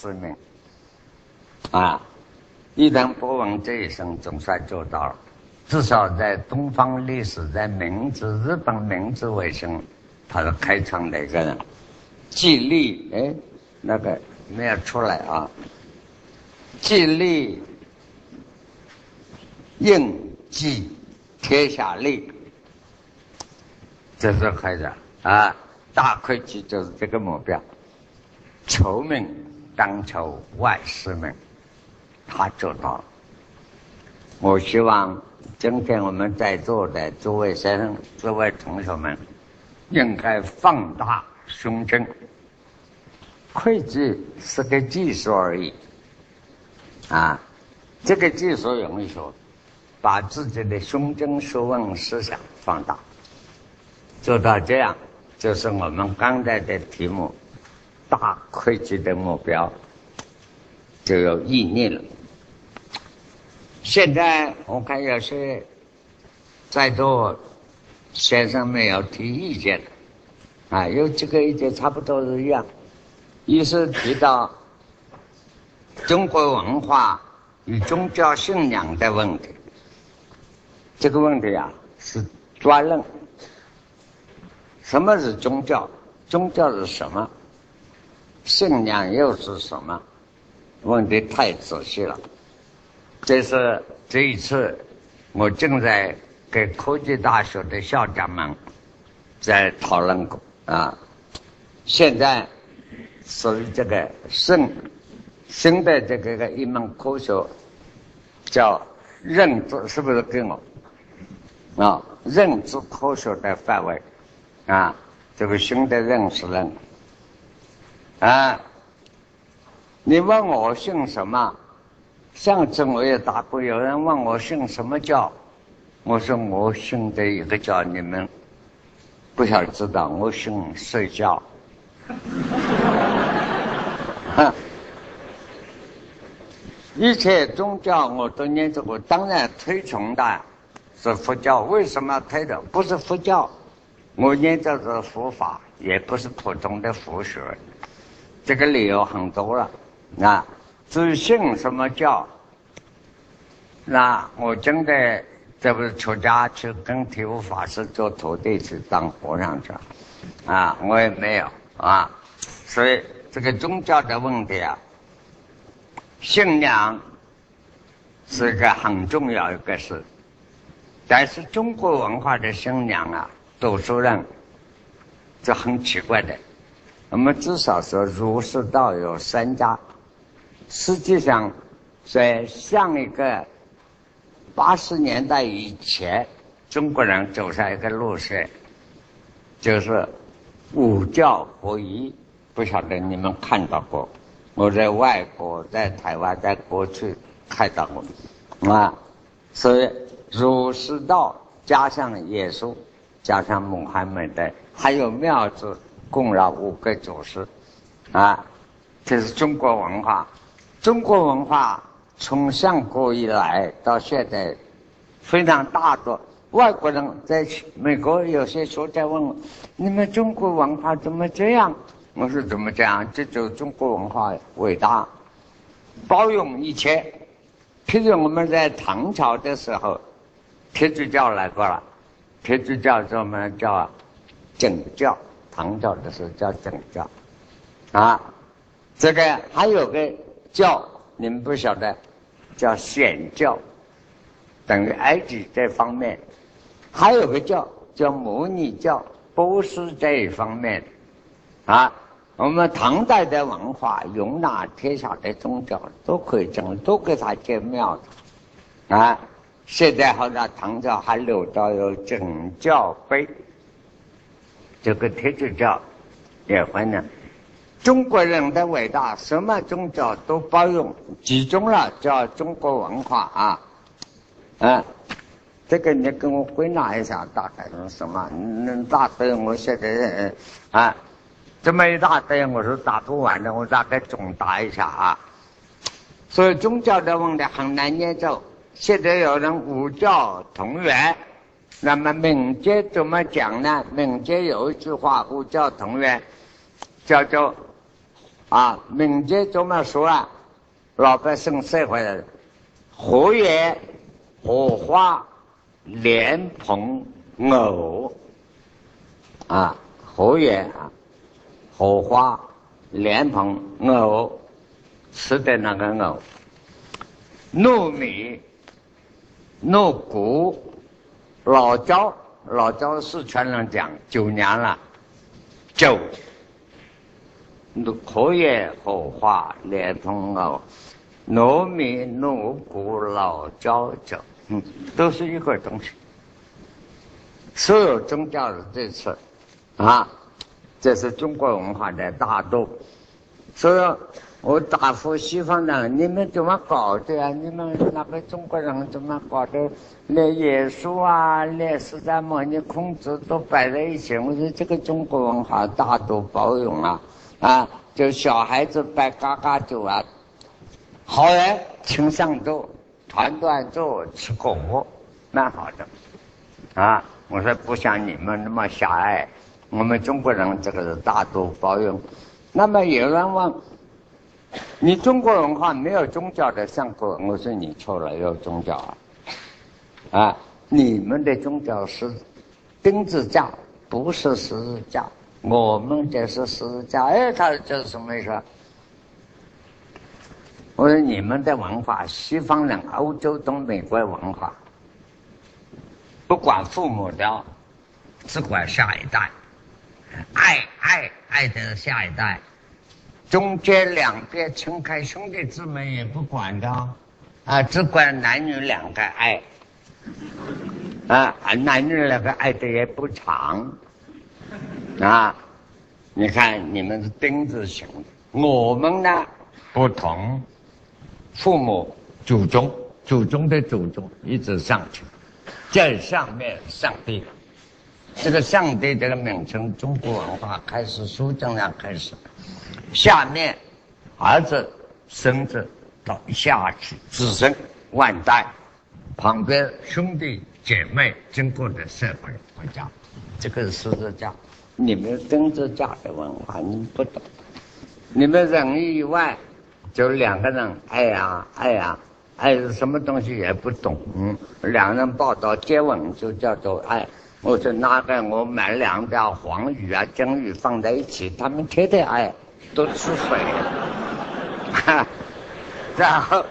使命啊！一旦不问这一生，总算做到了。至少在东方历史，在明治、日本明治维新，他是开创的一个人。既立，哎，那个没有出来啊。既立应记天下利，这是开始啊。大会计就是这个目标，求名当求万世们，他做到了。我希望今天我们在座的诸位先生、诸位同学们，应该放大胸襟。会计是个技术而已，啊，这个技术容易说，把自己的胸襟、学问、思想放大，做到这样。就是我们刚才的题目，大会计的目标就有意义了。现在我看有些在座先生没有提意见啊，有几个意见差不多是一样，一是提到中国文化与宗教信仰的问题，这个问题啊是专论。什么是宗教？宗教是什么？信仰又是什么？问的太仔细了。这是这一次我正在给科技大学的校长们在讨论过啊。现在属于这个新新的这个个一门科学叫认知，是不是跟我啊？认知科学的范围。啊，这个新的认识论啊，你问我姓什么？上次我也答过，有人问我姓什么教，我说我姓的一个教，你们不想知道，我姓睡觉。一切宗教我都念着我，当然推崇的是佛教。为什么推的？不是佛教。我念这是佛法，也不是普通的佛学，这个理由很多了。啊，至于信什么教，那我真的这不是出家去跟提悟法师做徒弟去当和尚去，啊，我也没有啊。所以这个宗教的问题啊，信仰是个很重要一个事，但是中国文化的信仰啊。读书人，这很奇怪的。我们至少说儒释道有三家，实际上在上一个八十年代以前，中国人走上一个路线，就是五教合一。不晓得你们看到过？我在外国，在台湾，在过去看到过啊。所以儒释道加上耶稣。加上穆罕默德，还有庙子供了五个祖师，啊，这是中国文化。中国文化从上国以来到现在，非常大的外国人在美国有些时候在问我：你们中国文化怎么这样？我说怎么这样？这就中国文化伟大，包容一切。譬如我们在唐朝的时候，天主教来过了。天主教什么叫正教？唐教的时候叫正教，啊，这个还有个教，你们不晓得，叫显教，等于埃及这方面，还有个教叫摩尼教，波斯这一方面，啊，我们唐代的文化容纳天下的宗教都可以讲，都给他建庙的，啊。现在好像唐朝还留到有正教碑，这个天主教也分了。中国人的伟大，什么宗教都包容，集中了叫中国文化啊。啊，这个你给我归纳一下，大概是什么？嗯，大堆我现在啊，这么一大堆，我是答不完的，我大概总答一下啊。所以宗教的问题很难研究。现在有人五教同源，那么民间怎么讲呢？民间有一句话，五教同源，叫做啊，民间怎么说啊？老百姓社会的火焰、火花、莲蓬、藕啊，火焰啊，火花、莲蓬、藕，吃的那个藕，糯米、糯谷、老椒，老椒四川人讲九年了，酒。可以火花连通哦，糯米糯谷老椒酒，嗯，都是一个东西。所有宗教的这次，啊，这是中国文化的大度。所以，我答复西方人：你们怎么搞的啊？你们那个中国人怎么搞的？连耶稣啊，连释迦牟尼、孔子都摆在一起。我说这个中国文化大度包容啊。啊，就小孩子摆嘎嘎酒啊，好人请上桌，团团坐吃果，蛮好的。啊，我说不像你们那么狭隘，我们中国人这个是大度包容。那么有人问，你中国文化没有宗教的上课？我说你错了，有宗教啊。啊，你们的宗教是钉子教，不是十字架。我们这是十字架，哎，他这是什么意思？我说你们的文化，西方人、欧洲、东美国文化，不管父母的，只管下一代，爱爱爱的下一代，中间两边撑开兄弟姊妹也不管的，啊，只管男女两个爱，啊，男女两个爱的也不长。啊，你看你们是钉子型的，我们呢不同，父母、祖宗、祖宗的祖宗一直上去，在上面上帝，这个上帝这个名称，中国文化开始书这样开始，下面儿子、孙子到下去子孙万代，旁边兄弟姐妹经过的社会国家，这个是十字架。你们政治家的文化你不懂，你们人以外就两个人爱呀爱呀爱什么东西也不懂，两人抱到接吻就叫做爱。我说那个我买两条黄鱼啊金鱼放在一起，他们天天爱，都吃水，哈，然后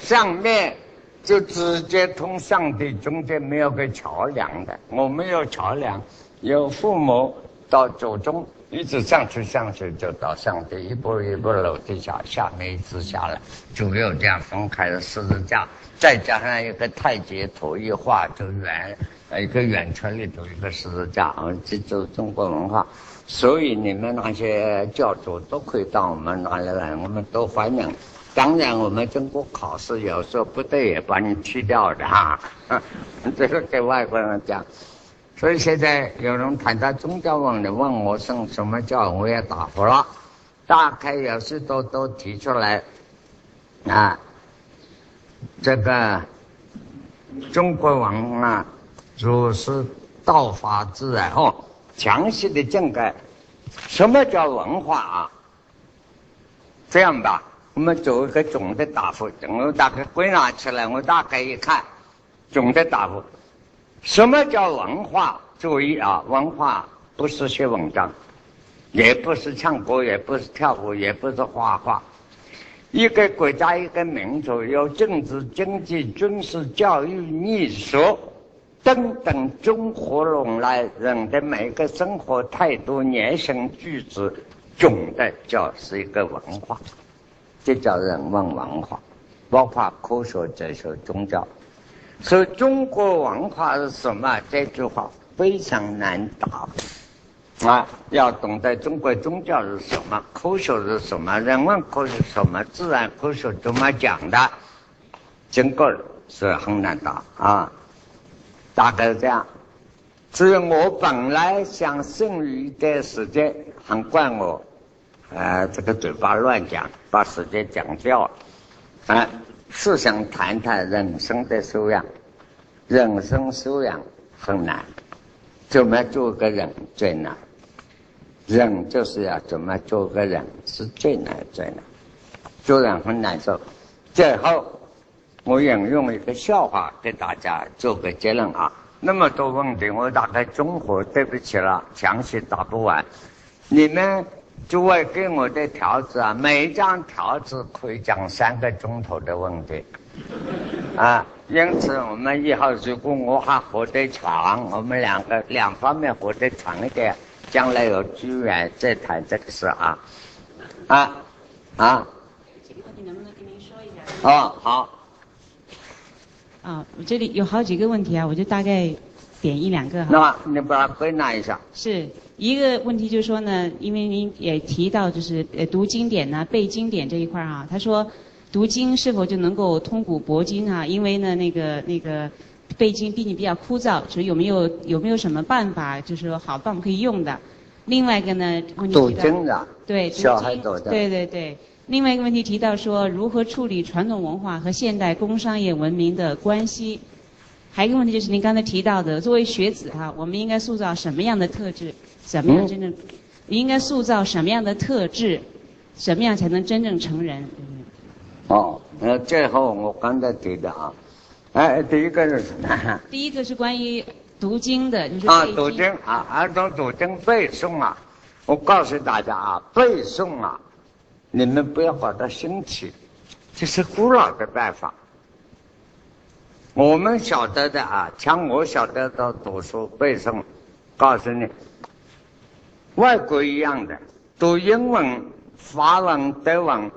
上面就直接通上帝，中间没有个桥梁的，我没有桥梁。有父母到祖宗，一直上去上去就到上帝，一步一步楼梯下，下面一直下来，就没有这样分开的十字架，再加上一个太极图一画，就圆一个圆圈里头一个十字架啊，这就是中国文化。所以你们那些教主都可以到我们那里来，我们都欢迎。当然，我们中国考试，有时候不对也把你去掉的哈。这个给外国人讲。所以现在有人谈到宗教问题，问我什什么教，我也答复了。大概有时都都提出来啊，这个中国文化儒是道法自然哦，详细的整改。什么叫文化啊？这样吧，我们做一个总的答复，我大概归纳起来，我大概一看，总的答复。什么叫文化？注意啊，文化不是写文章，也不是唱歌，也不是跳舞，也不是画画。一个国家、一个民族，有政治、经济、军事、教育、艺术等等综合拢来，人的每个生活态度、言行举止，总的叫是一个文化，这叫人文文化，包括科学、哲学、宗教。所以中国文化是什么？这句话非常难答啊！要懂得中国宗教是什么，科学是什么，人文科学什么，自然科学怎么讲的，经过是很难答啊。大概是这样。至于我本来想剩余一点时间，很怪我，呃，这个嘴巴乱讲，把时间讲掉了，啊。是想谈谈人生的修养，人生修养很难，怎么做个人最难？人就是要怎么做个人，是最难最难，做人很难受。最后，我引用一个笑话给大家做个结论啊。那么多问题，我大概综合，对不起了，详细答不完。你们诸位给我的条子啊，每一张条子可以讲三个钟头的问题，啊，因此我们以后如果我还活得长，我们两个两方面活得长一点，将来有机缘再谈这个事啊，啊，啊。这个问题能不能跟您说一下？哦，好。啊，我这里有好几个问题啊，我就大概点一两个哈。那你把它归纳一下。是一个问题，就是说呢，因为您也提到就是呃读经典呐、背经典这一块啊，他说读经是否就能够通古博今啊？因为呢那个那个背经毕竟比较枯燥，所以有没有有没有什么办法，就是说好办法可以用的？另外一个呢，问题读经的，对，小孩读的，对对对。另外一个问题提到说，如何处理传统文化和现代工商业文明的关系？还有一个问题就是您刚才提到的，作为学子哈，我们应该塑造什么样的特质？怎么样真正？应该塑造什么样的特质？什么样才能真正成人？哦，那，最后我刚才提的啊，哎，第一个是什么？第一个是关于读经的，就是啊，读经啊，儿童读经背诵啊，我告诉大家啊，背诵啊。你们不要把它兴起，这是古老的办法。我们晓得的啊，像我晓得的读书背诵，告诉你，外国一样的读英文、法文、德文，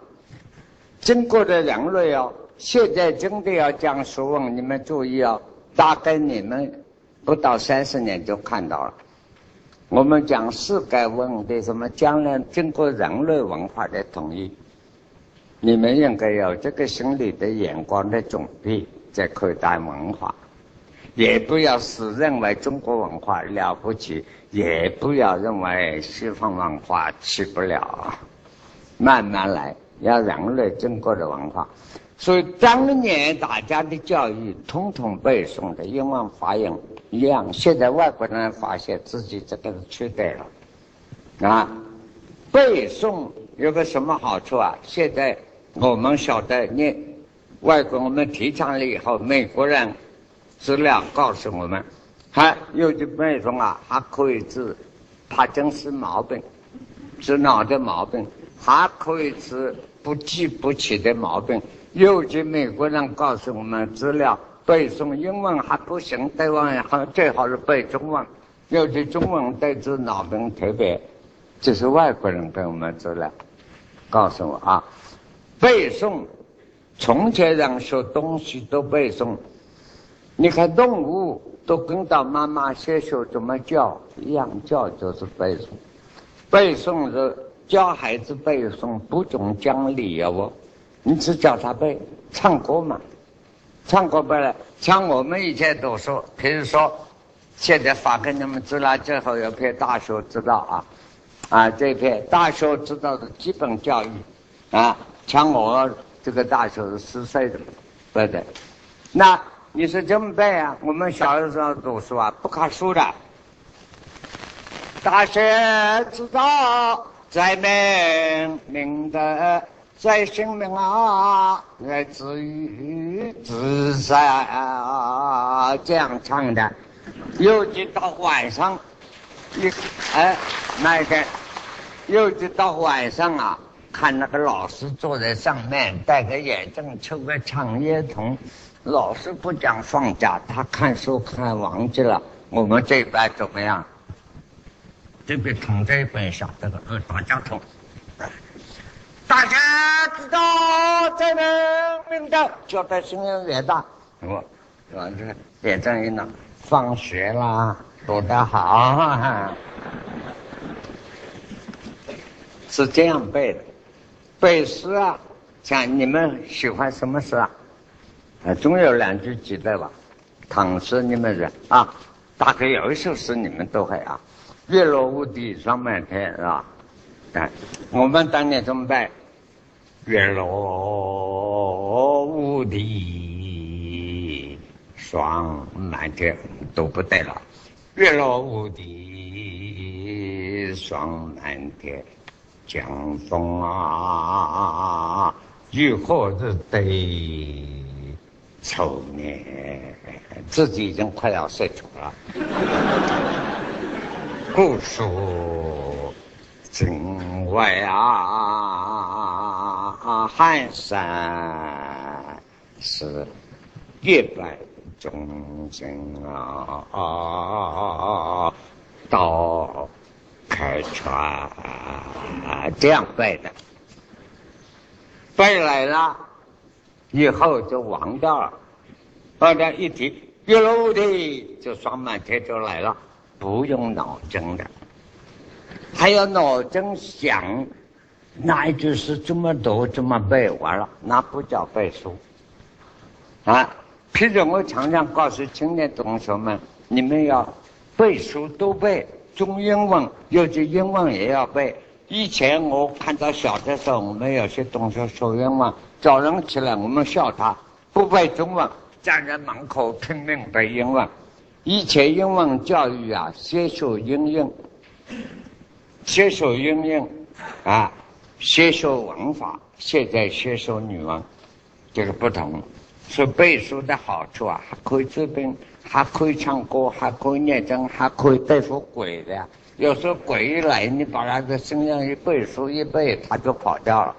经过的人类哦，现在真的要讲书文，你们注意哦，大概你们不到三十年就看到了。我们讲世界问题，什么将来经过人类文化的统一，你们应该有这个心理的眼光的准备，在看待文化，也不要是认为中国文化了不起，也不要认为西方文化起不了，慢慢来，要人类中国的文化。所以当年大家的教育，统统背诵的英文发音一样。现在外国人发现自己这个是缺德了，啊，背诵有个什么好处啊？现在我们晓得，你外国我们提倡了以后，美国人资料告诉我们，还有的背诵啊，还可以治帕金森毛病，治脑的毛病，还可以治不记不起的毛病。尤其美国人告诉我们资料背诵英文还不行，对文好最好是背中文。尤其中文对治脑病特别，这是外国人给我们资料告诉我啊。背诵，从前人学东西都背诵。你看动物都跟到妈妈先学怎么叫，一样叫就是背诵。背诵是教孩子背诵，不准讲理哦。你只教他背唱歌嘛，唱歌不了。像我们以前读书，比如说，现在发给你们资料，最后有篇大学之道啊，啊，这篇大学之道的基本教育啊，像我这个大学是四岁的背的。那你是怎么办啊？我们小的时候读书啊，不看书的。大学之道，在明明德。在生命啊，来自于自在啊，这样唱的。尤其到晚上，一哎，那一天，尤其到晚上啊，看那个老师坐在上面，戴个眼镜，抽个长烟筒。老师不讲放假，他看书看忘记了。我们这边怎么样？这边躺这边晓得个，呃，大家同。大家知道，在人民的交代声音越大，我，我这点正音了。放学啦，读得好，是这样背的。背诗啊，像你们喜欢什么诗啊？啊，总有两句记得吧？唐诗你们人啊，大概有一首诗你们都会啊，“月落乌啼霜满天”是吧？哎，我们当年怎么背？月落乌啼霜满天，都不对了。月落乌啼霜满天，江风啊，雨后日对愁年，自己已经快要睡着了。古树境外啊，寒山是月白中间啊，到开船这样背的，背来了以后就忘掉了，把这一提，一路的就双满天就来了。不用脑筋的，还要脑筋想，那一句是这么读这么背完了，那不叫背书啊！譬如我常常告诉青年同学们，你们要背书都背，中英文尤其英文也要背。以前我看到小的时候，我们有些同学说英文，早上起来我们笑他不背中文，站在门口拼命背英文。以前英文教育啊，先学英语，先学英语，啊，先学文法，现在先学语文，这个不同。说背书的好处啊，还可以治病，还可以唱歌，还可以念经，还可以对付鬼的。有时候鬼一来，你把他的身上一背书一背，他就跑掉了。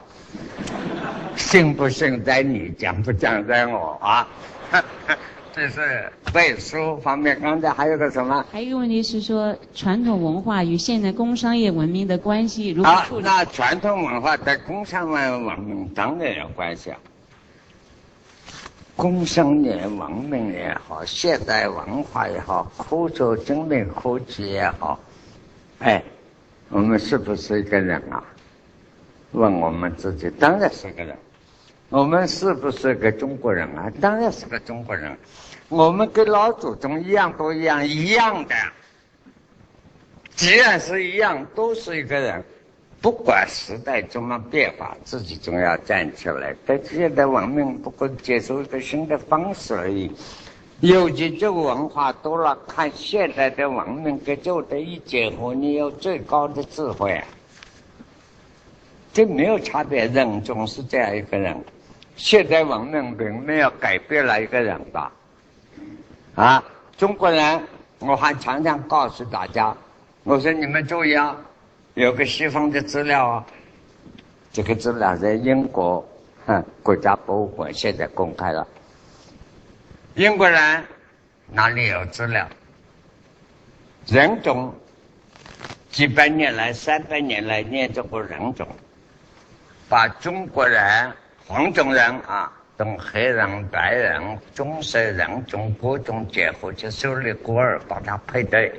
信不信在你，讲不讲在我啊？这是背书方面，刚才还有个什么？还有一个问题是说，传统文化与现代工商业文明的关系如何处理？那传统文化在工商业文明当然有关系啊。工商业文明也好，现代文化也好，科学精密科技也好，哎，我们是不是一个人啊？问我们自己，当然是个人。我们是不是个中国人啊？当然是个中国人。我们跟老祖宗一样，都一样一样的。既然是一样，都是一个人。不管时代怎么变化，自己总要站起来。但现在文明不过接受一个新的方式而已。尤其这个文化多了，看现在的文明跟旧的一结合，你有最高的智慧。这没有差别，人总是这样一个人。现在文明并没有改变了一个人吧？啊，中国人，我还常常告诉大家，我说你们注意啊，有个西方的资料啊，这个资料在英国，哼，国家博物馆现在公开了。英国人哪里有资料？人种几百年来、三百年来念这个人种，把中国人。黄种人啊，等黑人、白人、棕色人种各种结合，就手里孤儿把它配对。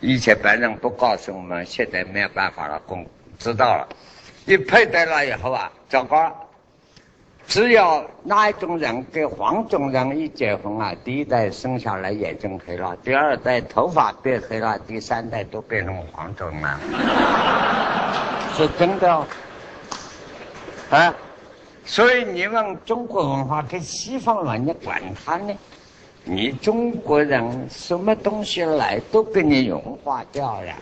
以前白人不告诉我们，现在没有办法了，公知道了。一配对了以后啊，糟糕了！只要那一种人跟黄种人一结婚啊，第一代生下来眼睛黑了，第二代头发变黑了，第三代都变成黄种人。是真的。啊，所以你问中国文化跟西方文化，你管他呢？你中国人什么东西来都给你融化掉了，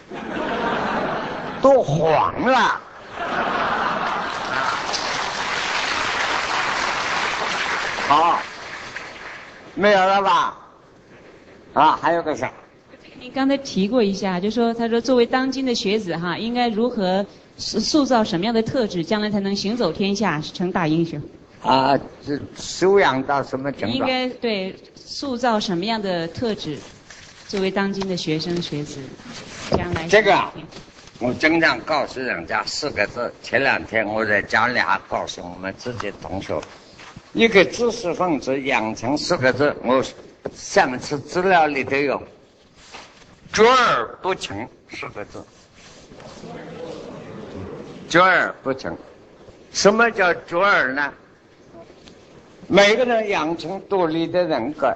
都黄了。好，没有了吧？啊，还有个啥？您刚才提过一下，就说他说作为当今的学子哈，应该如何？塑塑造什么样的特质，将来才能行走天下，成大英雄？啊，这修养到什么程度？应该对塑造什么样的特质，作为当今的学生学子，将来这个，我经常告诉人家四个字。前两天我在家里还告诉我们自己同学，一个知识分子养成四个字。我上次资料里头有“卓尔不群”四个字。卓尔不成，什么叫卓尔呢？每个人养成独立的人格，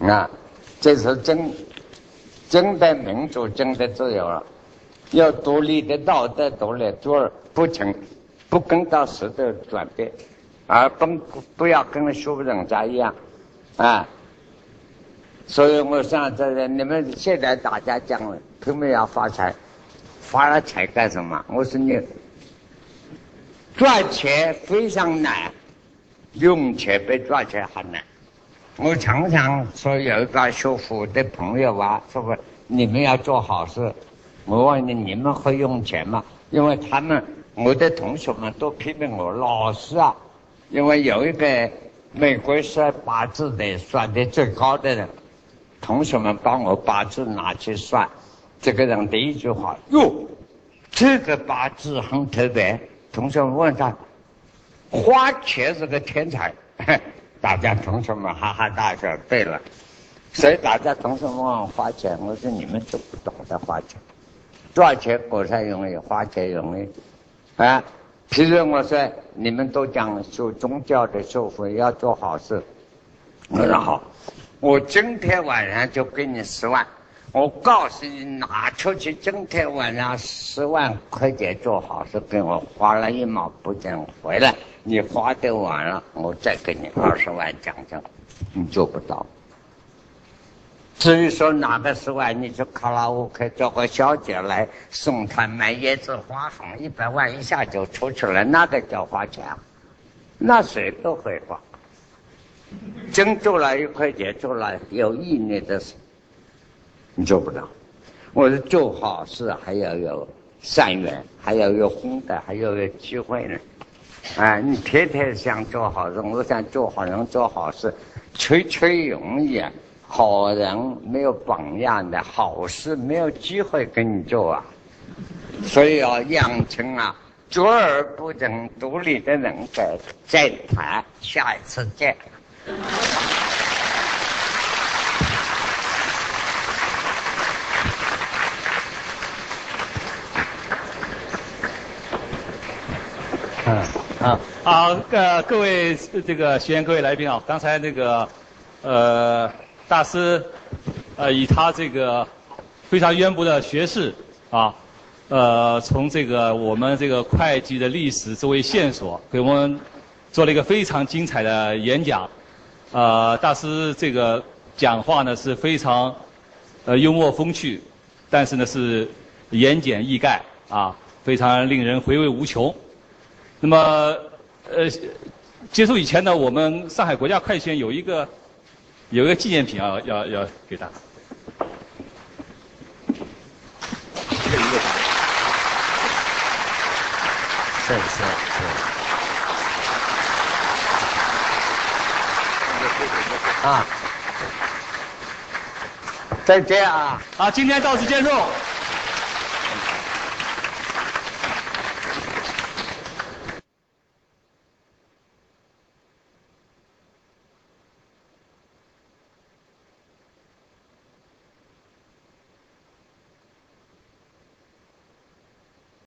啊，这是真真的民主，真的自由了。要独立的道德，独立卓尔不成，不跟到时代转变，而不不要跟学人家一样，啊，所以我想这个你们现在大家讲了拼命要发财，发了财干什么？我说你赚钱非常难，用钱比赚钱还难。我常常说有一个学佛的朋友啊，说你们要做好事。我问你，你们会用钱吗？因为他们我的同学们都批评我，老师啊，因为有一个美国是八字的算的最高的人。同学们帮我八字拿去算，这个人第一句话哟，这个八字很特别。同学们问他，花钱是个天才，大家同学们哈哈大笑。对了，所以大家同学们问花钱，我说你们都不懂得花钱，赚钱果然容易，花钱容易啊。譬如我说你们都讲受宗教的修佛要做好事，我说好。我今天晚上就给你十万，我告诉你拿出去，今天晚上十万块钱做好事，给我花了一毛不挣回来，你花的完了，我再给你二十万奖金，你做不到。至于说拿个十万，你去卡拉 OK 叫个小姐来送他买椰子花红，一百万一下就出去了，那个叫花钱，那谁都会花。真做了一块钱，做了有意义的事，你做不到。我是做好事，还要有善缘，还要有功德，还要有机会呢。啊，你天天想做好事，我想做好人做好事，吹吹容易，好人没有榜样的好事没有机会跟你做啊。所以要养成啊，卓而不争独立的人格。再谈，下一次见。好，呃，各位这个学员、各位来宾啊，刚才那个呃大师呃以他这个非常渊博的学识啊，呃从这个我们这个会计的历史作为线索，给我们做了一个非常精彩的演讲。呃，大师这个讲话呢是非常呃幽默风趣，但是呢是言简意赅啊，非常令人回味无穷。那么呃，结束以前呢，我们上海国家快线有一个有一个纪念品啊，要要给他。是是是。啊，再见啊！好，今天到此结束。